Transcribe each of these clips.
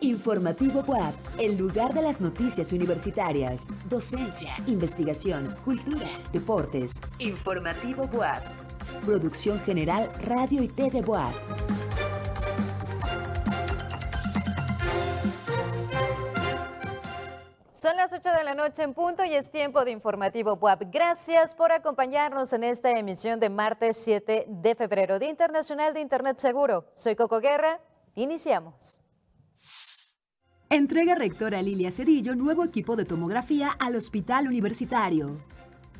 Informativo WAP, el lugar de las noticias universitarias, docencia, investigación, cultura, deportes. Informativo WAP. Producción General Radio y TV WAP. 8 de la noche en punto y es tiempo de informativo WAP. Gracias por acompañarnos en esta emisión de martes 7 de febrero, Día Internacional de Internet Seguro. Soy Coco Guerra. Iniciamos. Entrega rectora Lilia Cedillo nuevo equipo de tomografía al Hospital Universitario.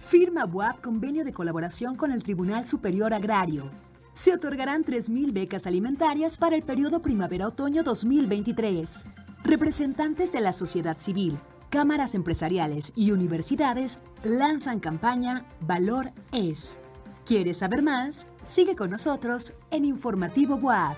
Firma BUAP convenio de colaboración con el Tribunal Superior Agrario. Se otorgarán 3.000 becas alimentarias para el periodo primavera-otoño 2023. Representantes de la sociedad civil, cámaras empresariales y universidades lanzan campaña Valor es. ¿Quieres saber más? Sigue con nosotros en Informativo BUAP.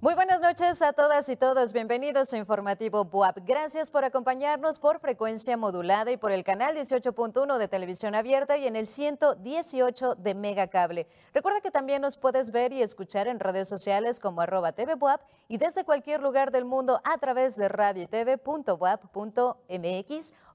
Muy buenas noches a todas y todos. Bienvenidos a Informativo BUAP. Gracias por acompañarnos por frecuencia modulada y por el canal 18.1 de televisión abierta y en el 118 de Megacable. Recuerda que también nos puedes ver y escuchar en redes sociales como arroba TV BUAP y desde cualquier lugar del mundo a través de radio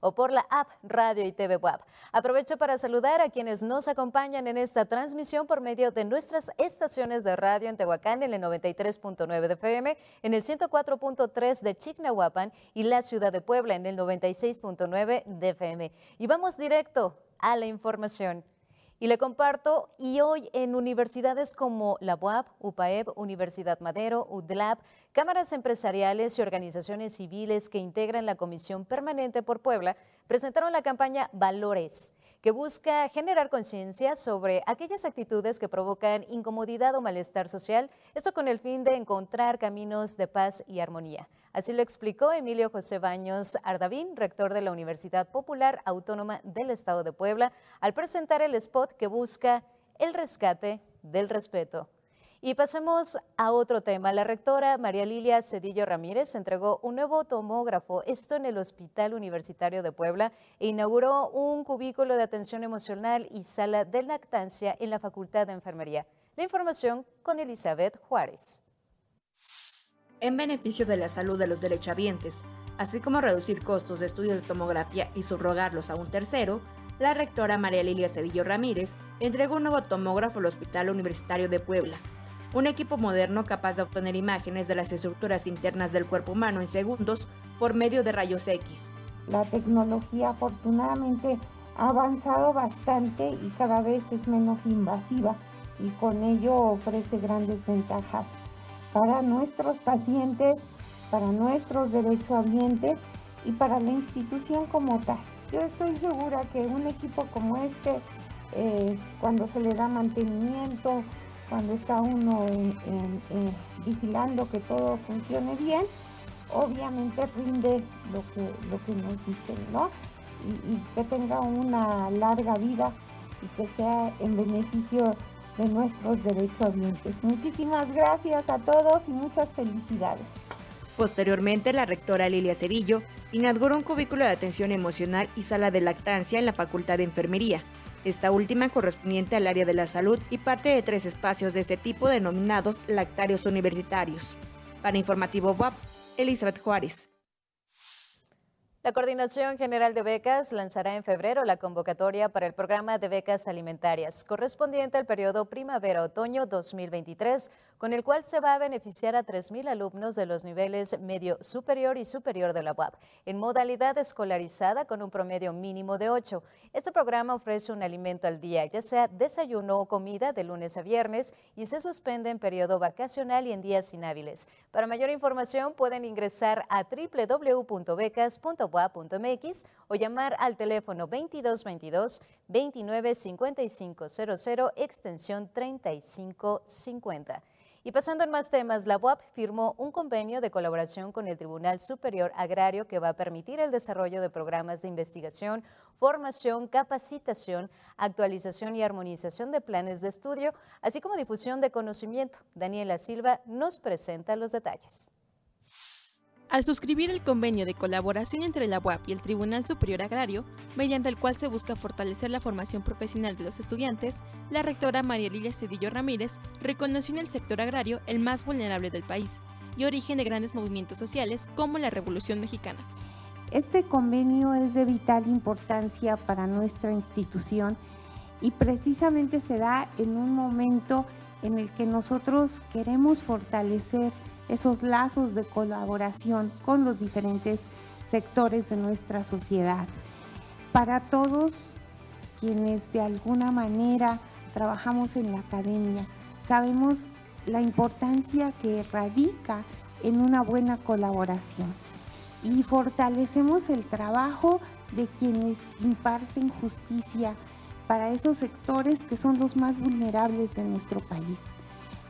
o por la app Radio y TV Web. Aprovecho para saludar a quienes nos acompañan en esta transmisión por medio de nuestras estaciones de radio en Tehuacán en el 93.9 de FM, en el 104.3 de Chignahuapan y la ciudad de Puebla en el 96.9 de FM. Y vamos directo a la información. Y le comparto, y hoy en universidades como la UAP, UPAEP, Universidad Madero, UDLAP, cámaras empresariales y organizaciones civiles que integran la Comisión Permanente por Puebla presentaron la campaña Valores, que busca generar conciencia sobre aquellas actitudes que provocan incomodidad o malestar social, esto con el fin de encontrar caminos de paz y armonía. Así lo explicó Emilio José Baños Ardavín, rector de la Universidad Popular Autónoma del Estado de Puebla, al presentar el spot que busca el rescate del respeto. Y pasemos a otro tema. La rectora María Lilia Cedillo Ramírez entregó un nuevo tomógrafo, esto en el Hospital Universitario de Puebla, e inauguró un cubículo de atención emocional y sala de lactancia en la Facultad de Enfermería. La información con Elizabeth Juárez en beneficio de la salud de los derechohabientes, así como reducir costos de estudios de tomografía y subrogarlos a un tercero, la rectora María Lilia Cedillo Ramírez entregó un nuevo tomógrafo al Hospital Universitario de Puebla, un equipo moderno capaz de obtener imágenes de las estructuras internas del cuerpo humano en segundos por medio de rayos X. La tecnología afortunadamente ha avanzado bastante y cada vez es menos invasiva y con ello ofrece grandes ventajas para nuestros pacientes, para nuestros derechohabientes y para la institución como tal. Yo estoy segura que un equipo como este, eh, cuando se le da mantenimiento, cuando está uno vigilando que todo funcione bien, obviamente rinde lo que, lo que nos dicen, ¿no? Y, y que tenga una larga vida y que sea en beneficio de nuestros derechohabientes. Muchísimas gracias a todos y muchas felicidades. Posteriormente, la rectora Lilia Cerillo inauguró un cubículo de atención emocional y sala de lactancia en la Facultad de Enfermería, esta última correspondiente al área de la salud y parte de tres espacios de este tipo denominados lactarios universitarios. Para Informativo WAP, Elizabeth Juárez. La Coordinación General de Becas lanzará en febrero la convocatoria para el programa de becas alimentarias correspondiente al periodo primavera-otoño 2023 con el cual se va a beneficiar a 3.000 alumnos de los niveles medio superior y superior de la UAP, en modalidad escolarizada con un promedio mínimo de 8. Este programa ofrece un alimento al día, ya sea desayuno o comida de lunes a viernes y se suspende en periodo vacacional y en días inhábiles. Para mayor información pueden ingresar a o llamar al teléfono 2222 295500 extensión 3550. Y pasando en más temas, la UAP firmó un convenio de colaboración con el Tribunal Superior Agrario que va a permitir el desarrollo de programas de investigación, formación, capacitación, actualización y armonización de planes de estudio, así como difusión de conocimiento. Daniela Silva nos presenta los detalles. Al suscribir el convenio de colaboración entre la UAP y el Tribunal Superior Agrario, mediante el cual se busca fortalecer la formación profesional de los estudiantes, la rectora María Lilia Cedillo Ramírez reconoció en el sector agrario el más vulnerable del país y origen de grandes movimientos sociales como la Revolución Mexicana. Este convenio es de vital importancia para nuestra institución y precisamente se da en un momento en el que nosotros queremos fortalecer esos lazos de colaboración con los diferentes sectores de nuestra sociedad. Para todos quienes de alguna manera trabajamos en la academia, sabemos la importancia que radica en una buena colaboración y fortalecemos el trabajo de quienes imparten justicia para esos sectores que son los más vulnerables de nuestro país.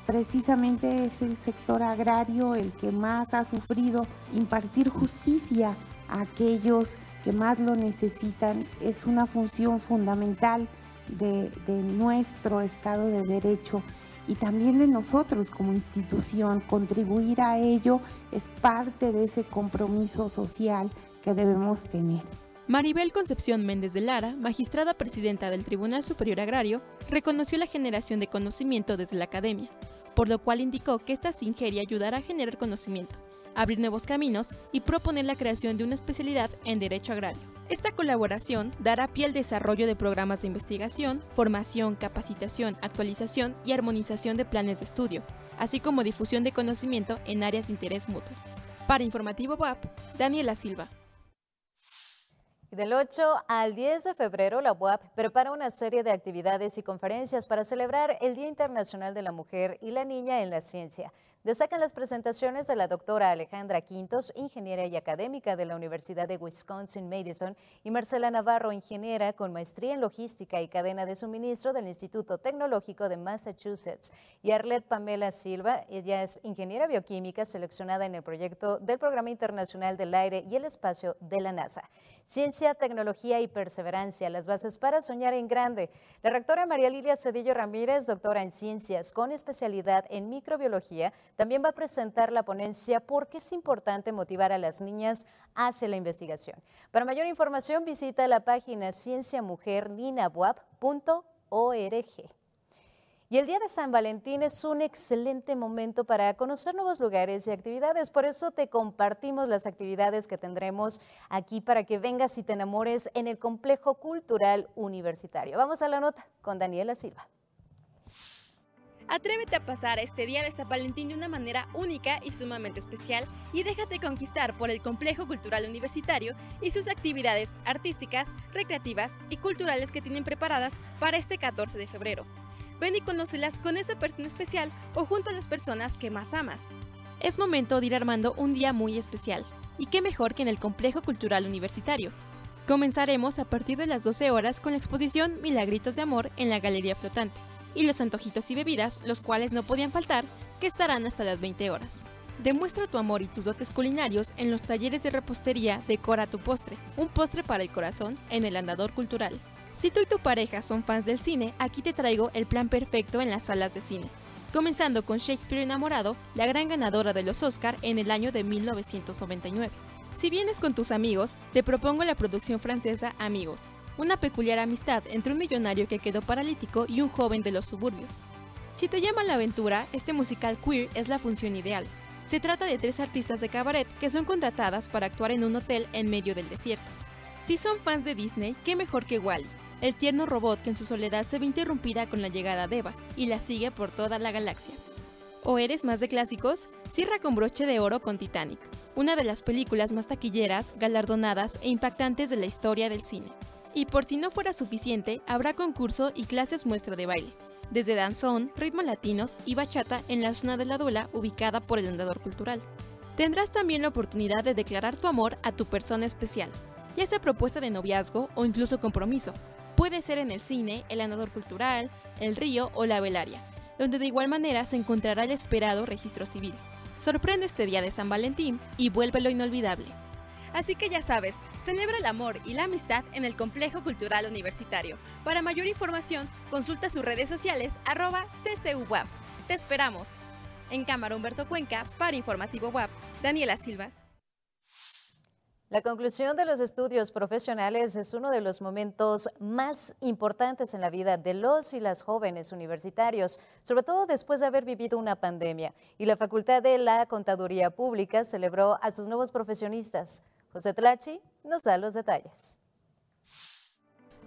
Precisamente es el sector agrario el que más ha sufrido impartir justicia a aquellos que más lo necesitan. Es una función fundamental de, nuestro Estado de Derecho y también de nosotros como institución. Contribuir a ello es parte de ese compromiso social que debemos tener. Maribel Concepción Méndez de Lara, magistrada presidenta del Tribunal Superior Agrario, reconoció la generación de conocimiento desde la academia, por lo cual indicó que esta singeria ayudará a generar conocimiento, abrir nuevos caminos y proponer la creación de una especialidad en Derecho Agrario. Esta colaboración dará pie al desarrollo de programas de investigación, formación, capacitación, actualización y armonización de planes de estudio, así como difusión de conocimiento en áreas de interés mutuo. Para Informativo WAP, Daniela Silva. Del 8 al 10 de febrero, la UAP prepara una serie de actividades y conferencias para celebrar el Día Internacional de la Mujer y la Niña en la Ciencia. Destacan las presentaciones de la doctora Alejandra Quintos, ingeniera y académica de la Universidad de Wisconsin-Madison, y Marcela Navarro, ingeniera con maestría en logística y cadena de suministro del Instituto Tecnológico de Massachusetts, y Arlette Pamela Silva, ella es ingeniera bioquímica seleccionada en el proyecto del Programa Internacional del Aire y el Espacio de la NASA. Ciencia, tecnología y perseverancia, las bases para soñar en grande. La rectora María Lilia Cedillo Ramírez, doctora en ciencias con especialidad en microbiología, también va a presentar la ponencia ¿Por qué es importante motivar a las niñas hacia la investigación? Para mayor información visita la página cienciamujerninabuap.org. Y el día de San Valentín es un excelente momento para conocer nuevos lugares y actividades. Por eso te compartimos las actividades que tendremos aquí para que vengas y te enamores en el Complejo Cultural Universitario. Vamos a la nota con Daniela Silva. Atrévete a pasar este día de San Valentín de una manera única y sumamente especial y déjate conquistar por el Complejo Cultural Universitario y sus actividades artísticas, recreativas y culturales que tienen preparadas para este 14 de febrero. Ven y conócelas con esa persona especial o junto a las personas que más amas. Es momento de ir armando un día muy especial. Y qué mejor que en el Complejo Cultural Universitario. Comenzaremos a partir de las 12 horas con la exposición Milagritos de Amor en la Galería Flotante y los antojitos y bebidas, los cuales no podían faltar, que estarán hasta las 20 horas. Demuestra tu amor y tus dotes culinarios en los talleres de repostería Decora tu postre, un postre para el corazón en el Andador Cultural. Si tú y tu pareja son fans del cine, aquí te traigo el plan perfecto en las salas de cine. Comenzando con Shakespeare enamorado, la gran ganadora de los Oscar en el año de 1999. Si vienes con tus amigos, te propongo la producción francesa Amigos, una peculiar amistad entre un millonario que quedó paralítico y un joven de los suburbios. Si te llama la aventura, este musical queer es la función ideal. Se trata de tres artistas de cabaret que son contratadas para actuar en un hotel en medio del desierto. Si son fans de Disney, qué mejor que Wally, el tierno robot que en su soledad se ve interrumpida con la llegada de Eva y la sigue por toda la galaxia. ¿O eres más de clásicos? Cierra con broche de oro con Titanic, una de las películas más taquilleras, galardonadas e impactantes de la historia del cine. Y por si no fuera suficiente, habrá concurso y clases muestra de baile, desde danzón, ritmos latinos y bachata en la zona de la Dula ubicada por el andador cultural. Tendrás también la oportunidad de declarar tu amor a tu persona especial, ya sea propuesta de noviazgo o incluso compromiso. Puede ser en el cine, el andador cultural, el río o la velaria, donde de igual manera se encontrará el esperado registro civil. Sorprende este día de San Valentín y vuélvelo inolvidable. Así que ya sabes, celebra el amor y la amistad en el Complejo Cultural Universitario. Para mayor información, consulta sus redes sociales arroba CCUWAP. Te esperamos. En cámara Humberto Cuenca, para Informativo WAP, Daniela Silva. La conclusión de los estudios profesionales es uno de los momentos más importantes en la vida de los y las jóvenes universitarios, sobre todo después de haber vivido una pandemia. Y la Facultad de la Contaduría Pública celebró a sus nuevos profesionistas. José Tlachi nos da los detalles.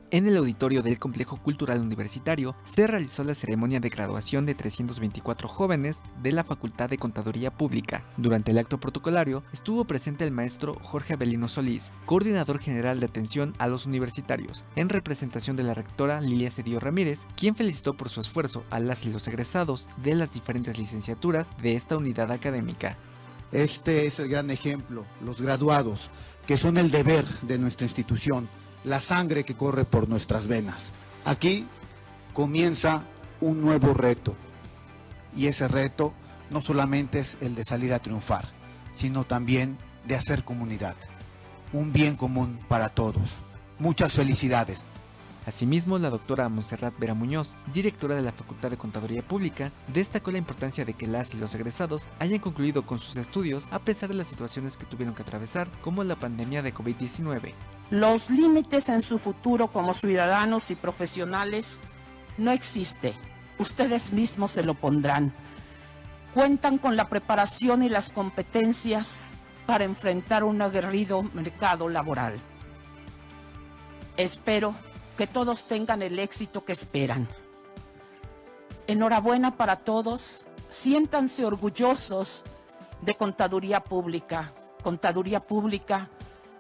En el auditorio del Complejo Cultural Universitario se realizó la ceremonia de graduación de 324 jóvenes de la Facultad de Contaduría Pública. Durante el acto protocolario estuvo presente el maestro Jorge Abelino Solís, coordinador general de atención a los universitarios, en representación de la rectora Lilia Cedillo Ramírez, quien felicitó por su esfuerzo a las y los egresados de las diferentes licenciaturas de esta unidad académica. Este es el gran ejemplo, los graduados, que son el deber de nuestra institución la sangre que corre por nuestras venas. Aquí comienza un nuevo reto. Y ese reto no solamente es el de salir a triunfar, sino también de hacer comunidad. Un bien común para todos. Muchas felicidades. Asimismo, la doctora Monserrat Vera Muñoz, directora de la Facultad de Contaduría Pública, destacó la importancia de que las y los egresados hayan concluido con sus estudios a pesar de las situaciones que tuvieron que atravesar, como la pandemia de COVID-19. Los límites en su futuro como ciudadanos y profesionales no existe. Ustedes mismos se lo pondrán. Cuentan con la preparación y las competencias para enfrentar un aguerrido mercado laboral. Espero que todos tengan el éxito que esperan. Enhorabuena para todos. Siéntanse orgullosos de Contaduría Pública. Contaduría Pública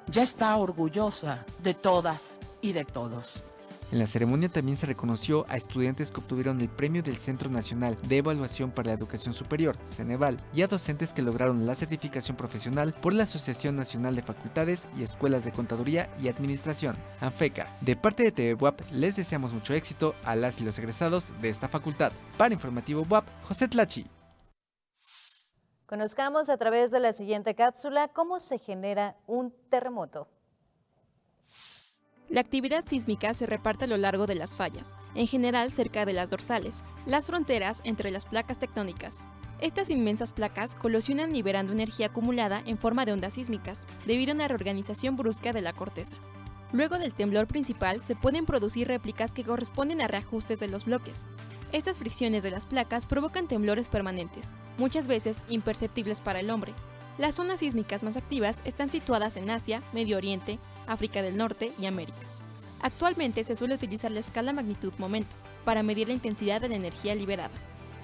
ya está orgullosa de todas y de todos. En la ceremonia también se reconoció a estudiantes que obtuvieron el Premio del Centro Nacional de Evaluación para la Educación Superior, Ceneval, y a docentes que lograron la certificación profesional por la Asociación Nacional de Facultades y Escuelas de Contaduría y Administración, ANFECA. De parte de TV WAP, les deseamos mucho éxito a las y los egresados de esta facultad. Para Informativo WAP, José Tlachi. Conozcamos a través de la siguiente cápsula cómo se genera un terremoto. La actividad sísmica se reparte a lo largo de las fallas, en general cerca de las dorsales, las fronteras entre las placas tectónicas. Estas inmensas placas colisionan liberando energía acumulada en forma de ondas sísmicas, debido a una reorganización brusca de la corteza. Luego del temblor principal se pueden producir réplicas que corresponden a reajustes de los bloques. Estas fricciones de las placas provocan temblores permanentes, muchas veces imperceptibles para el hombre. Las zonas sísmicas más activas están situadas en Asia, Medio Oriente, África del Norte y América. Actualmente se suele utilizar la escala magnitud-momento para medir la intensidad de la energía liberada.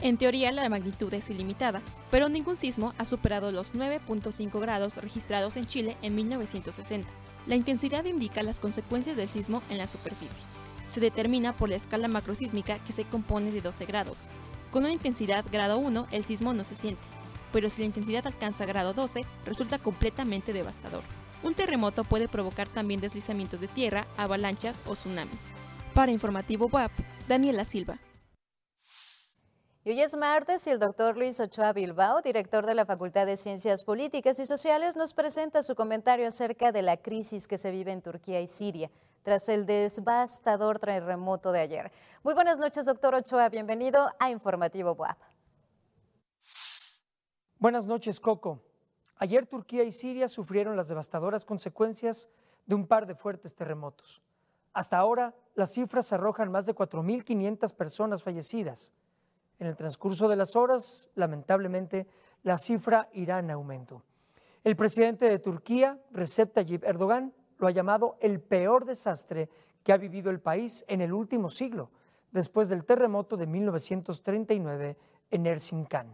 En teoría la magnitud es ilimitada, pero ningún sismo ha superado los 9.5 grados registrados en Chile en 1960. La intensidad indica las consecuencias del sismo en la superficie. Se determina por la escala macrosísmica que se compone de 12 grados. Con una intensidad grado 1 el sismo no se siente, pero si la intensidad alcanza grado 12 resulta completamente devastador. Un terremoto puede provocar también deslizamientos de tierra, avalanchas o tsunamis. Para Informativo WAP, Daniela Silva. Y hoy es martes y el doctor Luis Ochoa Bilbao, director de la Facultad de Ciencias Políticas y Sociales, nos presenta su comentario acerca de la crisis que se vive en Turquía y Siria tras el devastador terremoto de ayer. Muy buenas noches, doctor Ochoa. Bienvenido a Informativo WAP. Buenas noches, Coco. Ayer Turquía y Siria sufrieron las devastadoras consecuencias de un par de fuertes terremotos. Hasta ahora, las cifras arrojan más de 4.500 personas fallecidas en el transcurso de las horas, lamentablemente, la cifra irá en aumento. El presidente de Turquía, Recep Tayyip Erdogan, lo ha llamado el peor desastre que ha vivido el país en el último siglo, después del terremoto de 1939 en Erzincan.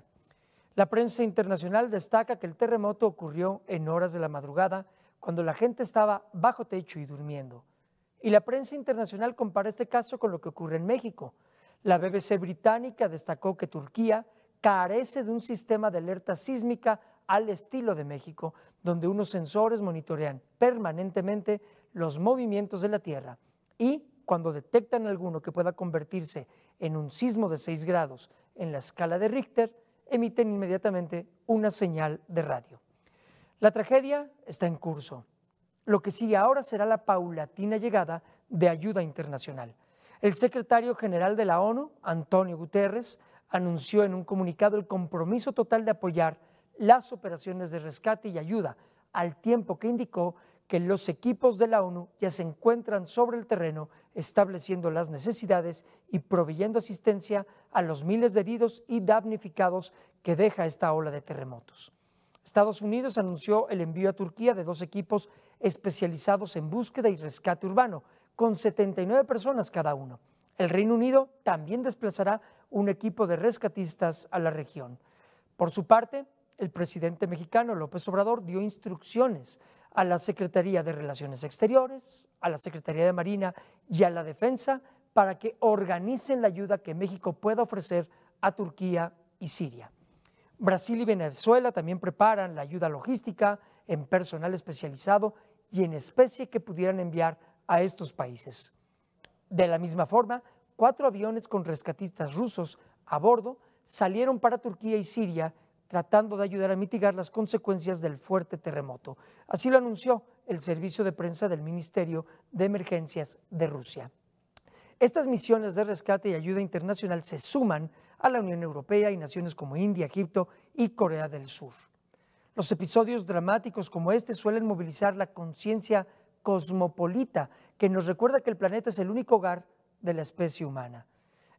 La prensa internacional destaca que el terremoto ocurrió en horas de la madrugada, cuando la gente estaba bajo techo y durmiendo. Y la prensa internacional compara este caso con lo que ocurre en México, la BBC británica destacó que Turquía carece de un sistema de alerta sísmica al estilo de México, donde unos sensores monitorean permanentemente los movimientos de la Tierra y cuando detectan alguno que pueda convertirse en un sismo de 6 grados en la escala de Richter, emiten inmediatamente una señal de radio. La tragedia está en curso. Lo que sigue ahora será la paulatina llegada de ayuda internacional. El secretario general de la ONU, Antonio Guterres, anunció en un comunicado el compromiso total de apoyar las operaciones de rescate y ayuda, al tiempo que indicó que los equipos de la ONU ya se encuentran sobre el terreno estableciendo las necesidades y proveyendo asistencia a los miles de heridos y damnificados que deja esta ola de terremotos. Estados Unidos anunció el envío a Turquía de dos equipos especializados en búsqueda y rescate urbano, con 79 personas cada uno. El Reino Unido también desplazará un equipo de rescatistas a la región. Por su parte, el presidente mexicano López Obrador dio instrucciones a la Secretaría de Relaciones Exteriores, a la Secretaría de Marina y a la Defensa para que organicen la ayuda que México pueda ofrecer a Turquía y Siria. Brasil y Venezuela también preparan la ayuda logística en personal especializado y en especie que pudieran enviar a estos países. De la misma forma, cuatro aviones con rescatistas rusos a bordo salieron para Turquía y Siria tratando de ayudar a mitigar las consecuencias del fuerte terremoto. Así lo anunció el servicio de prensa del Ministerio de Emergencias de Rusia. Estas misiones de rescate y ayuda internacional se suman a la Unión Europea y naciones como India, Egipto y Corea del Sur. Los episodios dramáticos como este suelen movilizar la conciencia cosmopolita que nos recuerda que el planeta es el único hogar de la especie humana.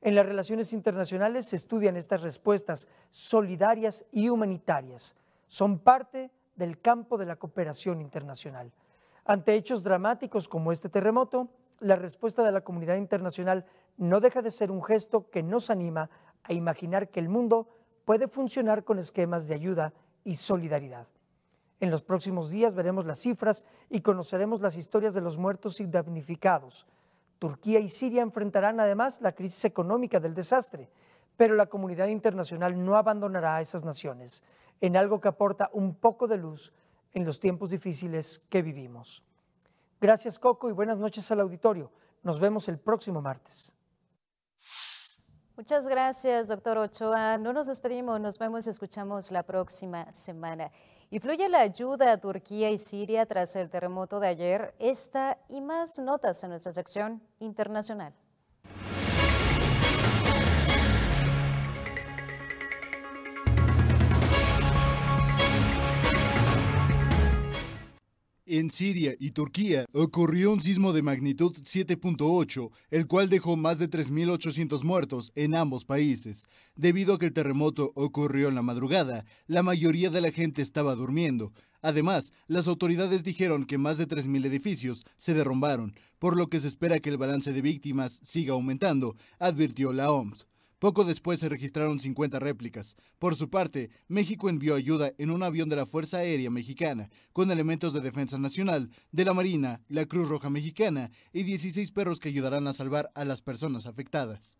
En las relaciones internacionales se estudian estas respuestas solidarias y humanitarias. Son parte del campo de la cooperación internacional. Ante hechos dramáticos como este terremoto, la respuesta de la comunidad internacional no deja de ser un gesto que nos anima a imaginar que el mundo puede funcionar con esquemas de ayuda y solidaridad. En los próximos días veremos las cifras y conoceremos las historias de los muertos y damnificados. Turquía y Siria enfrentarán además la crisis económica del desastre, pero la comunidad internacional no abandonará a esas naciones en algo que aporta un poco de luz en los tiempos difíciles que vivimos. Gracias Coco y buenas noches al auditorio. Nos vemos el próximo martes. Muchas gracias, doctor Ochoa. No nos despedimos, nos vemos y escuchamos la próxima semana. Y fluye la ayuda a Turquía y Siria tras el terremoto de ayer. Esta y más notas en nuestra sección internacional. En Siria y Turquía ocurrió un sismo de magnitud 7.8, el cual dejó más de 3.800 muertos en ambos países. Debido a que el terremoto ocurrió en la madrugada, la mayoría de la gente estaba durmiendo. Además, las autoridades dijeron que más de 3.000 edificios se derrumbaron, por lo que se espera que el balance de víctimas siga aumentando, advirtió la OMS. Poco después se registraron 50 réplicas. Por su parte, México envió ayuda en un avión de la Fuerza Aérea Mexicana, con elementos de defensa nacional, de la Marina, la Cruz Roja Mexicana y 16 perros que ayudarán a salvar a las personas afectadas.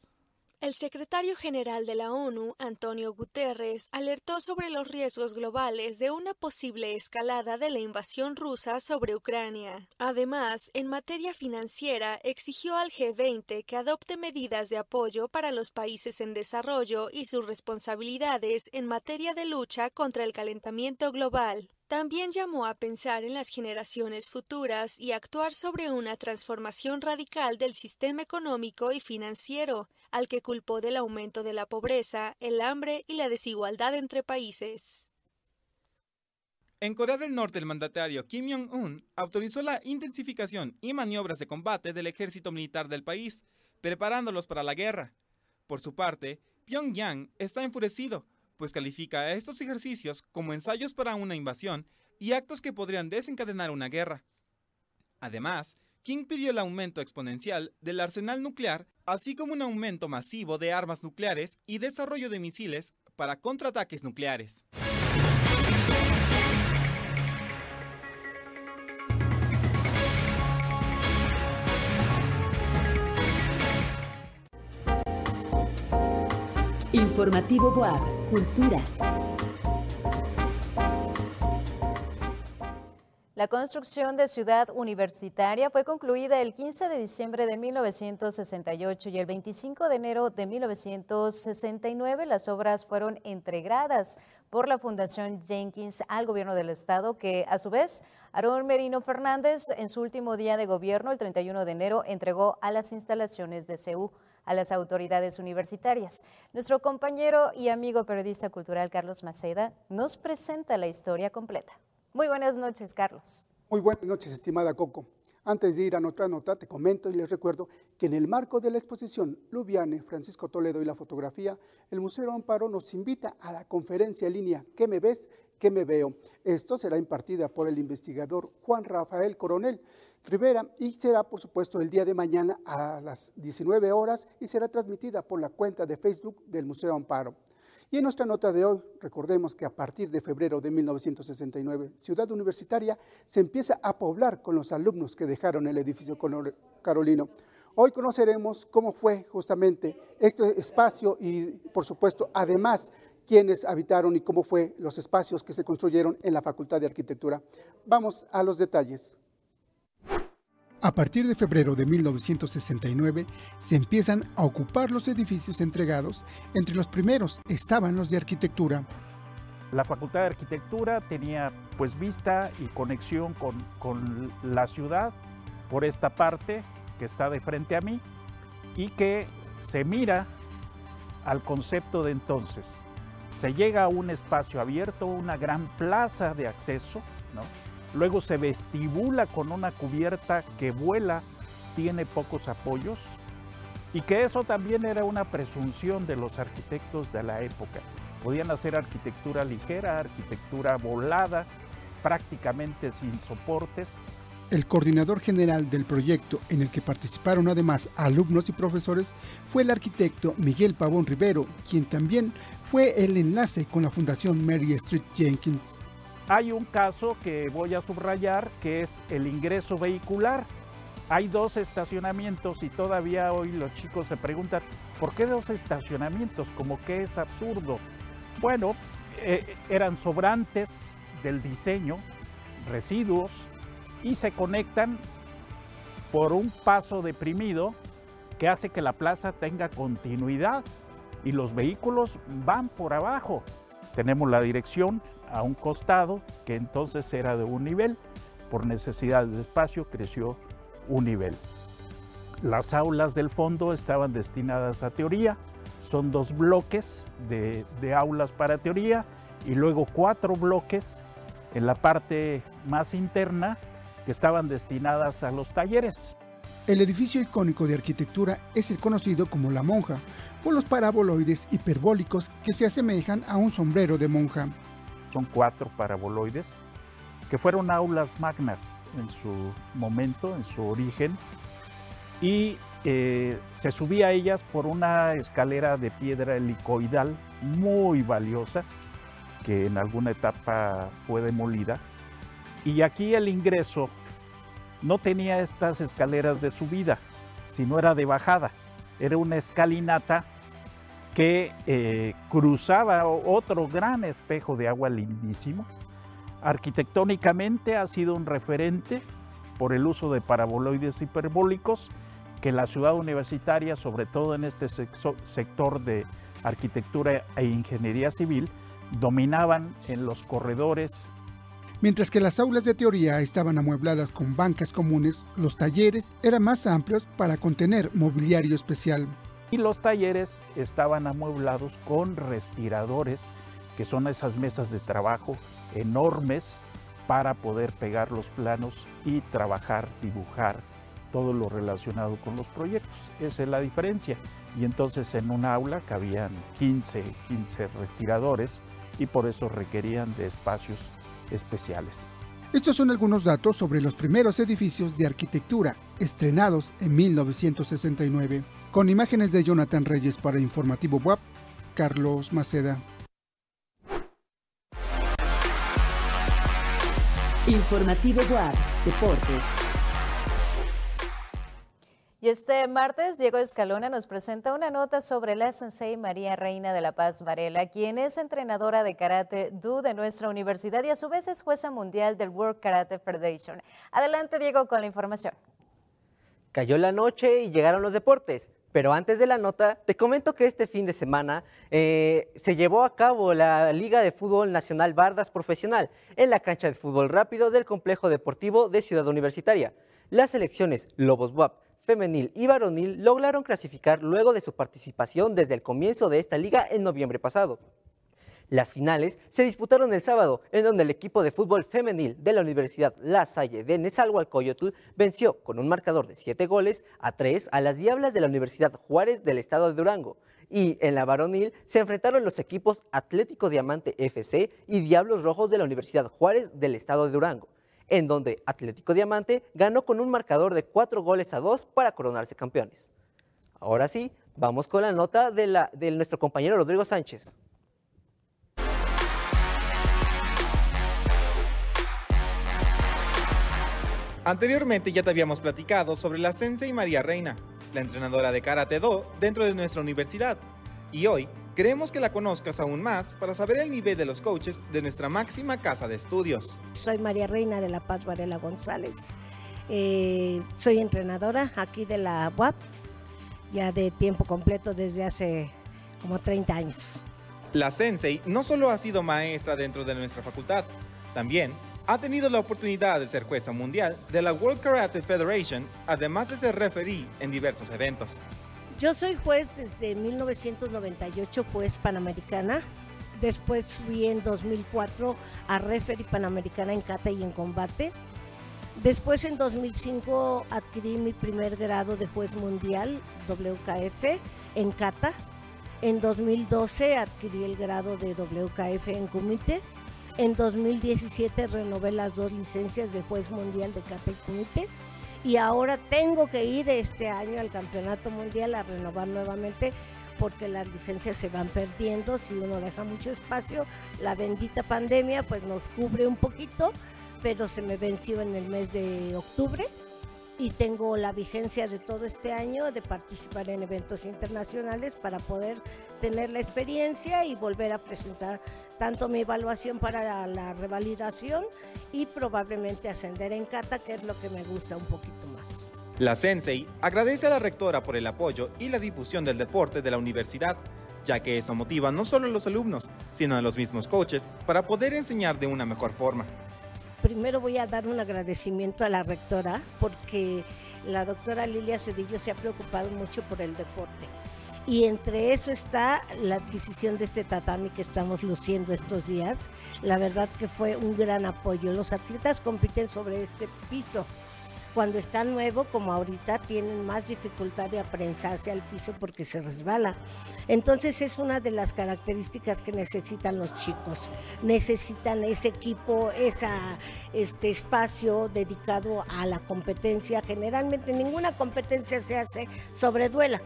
El secretario general de la ONU, Antonio Guterres, alertó sobre los riesgos globales de una posible escalada de la invasión rusa sobre Ucrania. Además, en materia financiera, exigió al G20 que adopte medidas de apoyo para los países en desarrollo y sus responsabilidades en materia de lucha contra el calentamiento global. También llamó a pensar en las generaciones futuras y actuar sobre una transformación radical del sistema económico y financiero, al que culpó del aumento de la pobreza, el hambre y la desigualdad entre países. En Corea del Norte, el mandatario Kim Jong-un autorizó la intensificación y maniobras de combate del ejército militar del país, preparándolos para la guerra. Por su parte, Pyongyang está enfurecido pues califica a estos ejercicios como ensayos para una invasión y actos que podrían desencadenar una guerra. Además, King pidió el aumento exponencial del arsenal nuclear, así como un aumento masivo de armas nucleares y desarrollo de misiles para contraataques nucleares. Informativo Boab, Cultura. La construcción de Ciudad Universitaria fue concluida el 15 de diciembre de 1968 y el 25 de enero de 1969 las obras fueron entregadas por la Fundación Jenkins al gobierno del estado que a su vez Aarón Merino Fernández en su último día de gobierno el 31 de enero entregó a las instalaciones de CEU a las autoridades universitarias. Nuestro compañero y amigo periodista cultural Carlos Maceda nos presenta la historia completa. Muy buenas noches, Carlos. Muy buenas noches, estimada Coco. Antes de ir a nuestra nota, te comento y les recuerdo que en el marco de la exposición Lubiane, Francisco Toledo y la fotografía, el Museo Amparo nos invita a la conferencia en línea ¿Qué me ves? ¿Qué me veo? Esto será impartida por el investigador Juan Rafael Coronel Rivera y será, por supuesto, el día de mañana a las 19 horas y será transmitida por la cuenta de Facebook del Museo Amparo. Y en nuestra nota de hoy, recordemos que a partir de febrero de 1969, Ciudad Universitaria se empieza a poblar con los alumnos que dejaron el edificio carolino. Hoy conoceremos cómo fue justamente este espacio y, por supuesto, además, quiénes habitaron y cómo fue los espacios que se construyeron en la Facultad de Arquitectura. Vamos a los detalles. A partir de febrero de 1969 se empiezan a ocupar los edificios entregados. Entre los primeros estaban los de arquitectura. La Facultad de Arquitectura tenía pues vista y conexión con, con la ciudad por esta parte que está de frente a mí y que se mira al concepto de entonces. Se llega a un espacio abierto, una gran plaza de acceso, ¿no? Luego se vestibula con una cubierta que vuela, tiene pocos apoyos y que eso también era una presunción de los arquitectos de la época. Podían hacer arquitectura ligera, arquitectura volada, prácticamente sin soportes. El coordinador general del proyecto, en el que participaron además alumnos y profesores, fue el arquitecto Miguel Pavón Rivero, quien también fue el enlace con la Fundación Mary Street Jenkins. Hay un caso que voy a subrayar que es el ingreso vehicular. Hay dos estacionamientos y todavía hoy los chicos se preguntan, ¿por qué dos estacionamientos? Como que es absurdo. Bueno, eh, eran sobrantes del diseño, residuos, y se conectan por un paso deprimido que hace que la plaza tenga continuidad y los vehículos van por abajo. Tenemos la dirección a un costado que entonces era de un nivel, por necesidad de espacio creció un nivel. Las aulas del fondo estaban destinadas a teoría, son dos bloques de, aulas para teoría y luego cuatro bloques en la parte más interna que estaban destinadas a los talleres. El edificio icónico de arquitectura es el conocido como La Monja, por los paraboloides hiperbólicos que se asemejan a un sombrero de monja. Son cuatro paraboloides que fueron aulas magnas en su momento, en su origen, y eh, se subía a ellas por una escalera de piedra helicoidal muy valiosa, que en alguna etapa fue demolida. Y aquí el ingreso no tenía estas escaleras de subida, sino era de bajada. Era una escalinata que eh, cruzaba otro gran espejo de agua lindísimo. Arquitectónicamente ha sido un referente por el uso de paraboloides hiperbólicos que la ciudad universitaria, sobre todo en este sector de arquitectura e ingeniería civil, dominaban en los corredores. Mientras que las aulas de teoría estaban amuebladas con bancas comunes, los talleres eran más amplios para contener mobiliario especial y los talleres estaban amueblados con respiradores, que son esas mesas de trabajo enormes para poder pegar los planos y trabajar, dibujar todo lo relacionado con los proyectos. Esa es la diferencia. Y entonces en un aula cabían 15, 15 respiradores y por eso requerían de espacios especiales. Estos son algunos datos sobre los primeros edificios de arquitectura estrenados en 1969. Con imágenes de Jonathan Reyes para Informativo WAP, Carlos Maceda. Informativo WAP, Deportes. Y este martes, Diego Escalona nos presenta una nota sobre la sensei María Reina de la Paz Varela, quien es entrenadora de karate do de nuestra universidad y a su vez es jueza mundial del World Karate Federation. Adelante, Diego, con la información. Cayó la noche y llegaron los deportes. Pero antes de la nota, te comento que este fin de semana eh, se llevó a cabo la Liga de Fútbol Nacional Bardas Profesional en la cancha de fútbol rápido del Complejo Deportivo de Ciudad Universitaria. Las selecciones Lobos WAP, femenil y varonil lograron clasificar luego de su participación desde el comienzo de esta liga en noviembre pasado. Las finales se disputaron el sábado, en donde el equipo de fútbol femenil de la Universidad La Salle de Nezahualcóyotl venció con un marcador de 7 goles a 3 a las Diablas de la Universidad Juárez del estado de Durango. Y en la varonil se enfrentaron los equipos Atlético Diamante FC y Diablos Rojos de la Universidad Juárez del estado de Durango, en donde Atlético Diamante ganó con un marcador de 4 goles a 2 para coronarse campeones. Ahora sí, vamos con la nota de, nuestro compañero Rodrigo Sánchez. Anteriormente ya te habíamos platicado sobre la Sensei María Reina, la entrenadora de Karate Do dentro de nuestra universidad. Y hoy queremos que la conozcas aún más para saber el nivel de los coaches de nuestra máxima casa de estudios. Soy María Reina de La Paz Varela González. Eh, soy entrenadora aquí de la UAP, ya de tiempo completo desde hace como 30 años. La Sensei no solo ha sido maestra dentro de nuestra facultad, también ha tenido la oportunidad de ser jueza mundial de la World Karate Federation, además de ser referí en diversos eventos. Yo soy juez desde 1998, juez panamericana. Después fui en 2004 a referí panamericana en kata y en combate. Después en 2005 adquirí mi primer grado de juez mundial WKF en kata. En 2012 adquirí el grado de WKF en kumite en 2017 renové las dos licencias de juez mundial de Kata y Kumite y ahora tengo que ir este año al campeonato mundial a renovar nuevamente porque las licencias se van perdiendo si uno deja mucho espacio. La bendita pandemia pues nos cubre un poquito, pero se me venció en el mes de octubre y tengo la vigencia de todo este año de participar en eventos internacionales para poder tener la experiencia y volver a presentar tanto mi evaluación para la, revalidación y probablemente ascender en kata, que es lo que me gusta un poquito más. La Sensei agradece a la rectora por el apoyo y la difusión del deporte de la universidad, ya que eso motiva no solo a los alumnos, sino a los mismos coaches para poder enseñar de una mejor forma. Primero voy a dar un agradecimiento a la rectora porque la doctora Lilia Cedillo se ha preocupado mucho por el deporte y entre eso está la adquisición de este tatami que estamos luciendo estos días. La verdad que fue un gran apoyo. Los atletas compiten sobre este piso. Cuando está nuevo, como ahorita, tienen más dificultad de aprensarse al piso porque se resbala. Entonces es una de las características que necesitan los chicos. Necesitan ese equipo, ese este espacio dedicado a la competencia. Generalmente ninguna competencia se hace sobre duela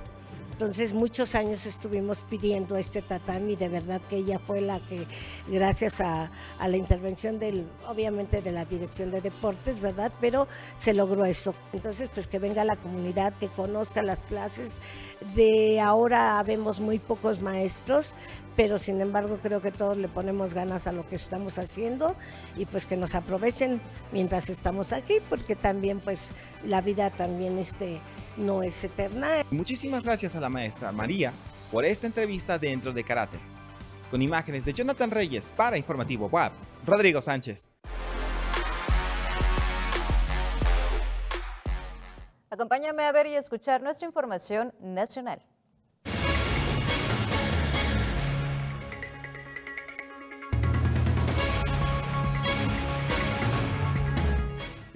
entonces muchos años estuvimos pidiendo este tatami, de verdad que ella fue la que, gracias a, la intervención del, obviamente de la Dirección de Deportes, ¿verdad? Pero se logró eso. Entonces, pues que venga la comunidad, que conozca las clases. De ahora vemos muy pocos maestros, pero sin embargo creo que todos le ponemos ganas a lo que estamos haciendo y pues que nos aprovechen mientras estamos aquí, porque también pues la vida también este no es eterna. Muchísimas gracias a la maestra María por esta entrevista dentro de Karate. Con imágenes de Jonathan Reyes para Informativo WAP, Rodrigo Sánchez. Acompáñame a ver y escuchar nuestra información nacional.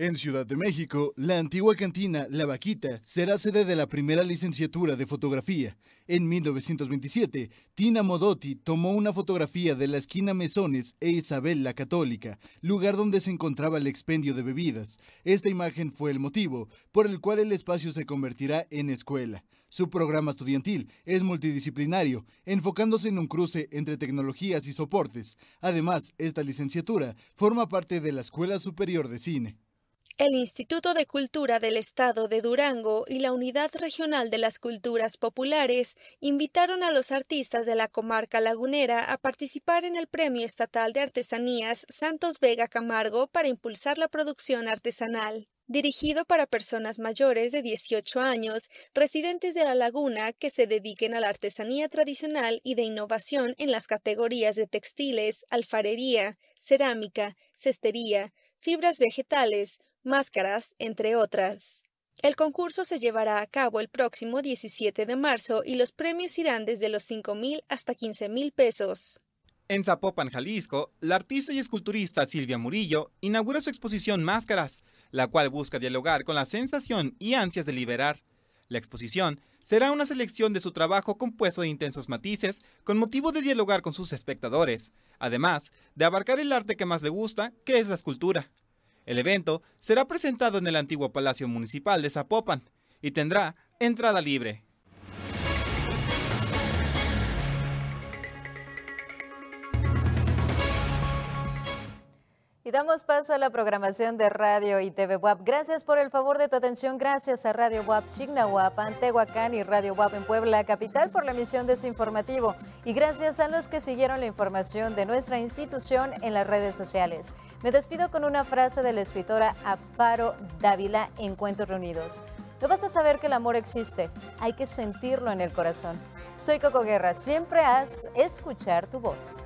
En Ciudad de México, la antigua cantina La Vaquita será sede de la primera licenciatura de fotografía. En 1927, Tina Modotti tomó una fotografía de la esquina Mesones e Isabel la Católica, lugar donde se encontraba el expendio de bebidas. Esta imagen fue el motivo por el cual el espacio se convertirá en escuela. Su programa estudiantil es multidisciplinario, enfocándose en un cruce entre tecnologías y soportes. Además, esta licenciatura forma parte de la Escuela Superior de Cine. El Instituto de Cultura del Estado de Durango y la Unidad Regional de las Culturas Populares invitaron a los artistas de la comarca lagunera a participar en el Premio Estatal de Artesanías Santos Vega Camargo para impulsar la producción artesanal. Dirigido para personas mayores de 18 años, residentes de la laguna que se dediquen a la artesanía tradicional y de innovación en las categorías de textiles, alfarería, cerámica, cestería, fibras vegetales, máscaras, entre otras. El concurso se llevará a cabo el próximo 17 de marzo y los premios irán desde los 5 mil hasta 15 mil pesos. En Zapopan, Jalisco, la artista y esculturista Silvia Murillo inaugura su exposición Máscaras, la cual busca dialogar con la sensación y ansias de liberar. La exposición será una selección de su trabajo compuesto de intensos matices con motivo de dialogar con sus espectadores, además de abarcar el arte que más le gusta, que es la escultura. El evento será presentado en el antiguo Palacio Municipal de Zapopan y tendrá entrada libre. Y damos paso a la programación de Radio y TV WAP. Gracias por el favor de tu atención. Gracias a Radio WAP Chignahuapan, Tehuacán y Radio WAP en Puebla, capital, por la emisión de este informativo. Y gracias a los que siguieron la información de nuestra institución en las redes sociales. Me despido con una frase de la escritora Aparo Dávila en Cuentos Reunidos. No vas a saber que el amor existe, hay que sentirlo en el corazón. Soy Coco Guerra, siempre haz escuchar tu voz.